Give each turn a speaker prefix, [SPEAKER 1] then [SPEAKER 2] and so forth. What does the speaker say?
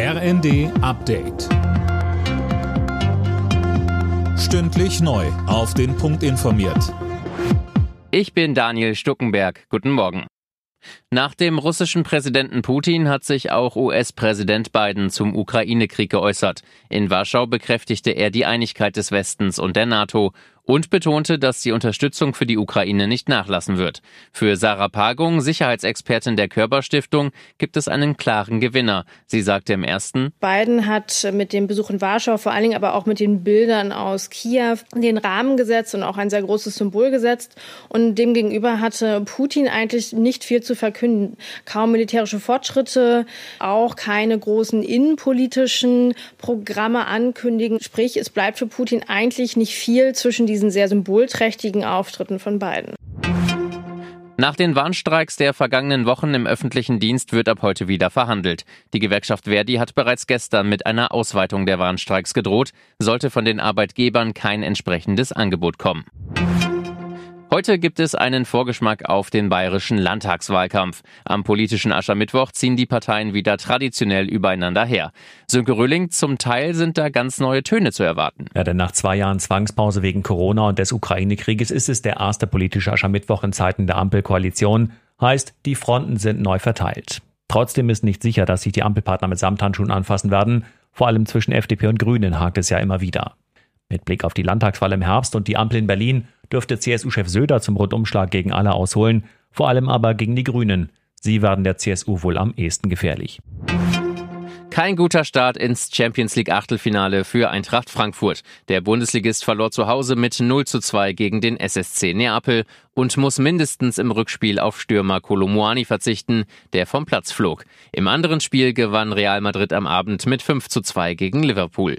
[SPEAKER 1] RND Update. Stündlich neu. Auf den Punkt informiert.
[SPEAKER 2] Ich bin Daniel Stuckenberg. Guten Morgen. Nach dem russischen Präsidenten Putin hat sich auch US-Präsident Biden zum Ukraine-Krieg geäußert. In Warschau bekräftigte er die Einigkeit des Westens und der NATO und betonte, dass die Unterstützung für die Ukraine nicht nachlassen wird. Für Sarah Pagung, Sicherheitsexpertin der Körperstiftung, gibt es einen klaren Gewinner. Sie sagte im ersten,
[SPEAKER 3] Biden hat mit dem Besuch in Warschau, vor allen Dingen aber auch mit den Bildern aus Kiew, den Rahmen gesetzt und auch ein sehr großes Symbol gesetzt. Und demgegenüber hatte Putin eigentlich nicht viel zu verkünden. Kaum militärische Fortschritte, auch keine großen innenpolitischen Programme ankündigen. Sprich, es bleibt für Putin eigentlich nicht viel zwischen diesen diesen sehr symbolträchtigen Auftritten von beiden.
[SPEAKER 2] Nach den Warnstreiks der vergangenen Wochen im öffentlichen Dienst wird ab heute wieder verhandelt. Die Gewerkschaft Verdi hat bereits gestern mit einer Ausweitung der Warnstreiks gedroht, sollte von den Arbeitgebern kein entsprechendes Angebot kommen. Heute gibt es einen Vorgeschmack auf den bayerischen Landtagswahlkampf. Am politischen Aschermittwoch ziehen die Parteien wieder traditionell übereinander her. Sönke Röhling, zum Teil sind da ganz neue Töne zu erwarten.
[SPEAKER 4] Ja, denn nach zwei Jahren Zwangspause wegen Corona und des Ukraine-Krieges ist es der erste politische Aschermittwoch in Zeiten der Ampelkoalition. Heißt, die Fronten sind neu verteilt. Trotzdem ist nicht sicher, dass sich die Ampelpartner mit Samthandschuhen anfassen werden. Vor allem zwischen FDP und Grünen hakt es ja immer wieder. Mit Blick auf die Landtagswahl im Herbst und die Ampel in Berlin dürfte CSU-Chef Söder zum Rundumschlag gegen alle ausholen, vor allem aber gegen die Grünen. Sie werden der CSU wohl am ehesten gefährlich.
[SPEAKER 2] Kein guter Start ins Champions League Achtelfinale für Eintracht Frankfurt. Der Bundesligist verlor zu Hause mit 0 zu 2 gegen den SSC Neapel und muss mindestens im Rückspiel auf Stürmer Kolomuani verzichten, der vom Platz flog. Im anderen Spiel gewann Real Madrid am Abend mit 5 zu 2 gegen Liverpool.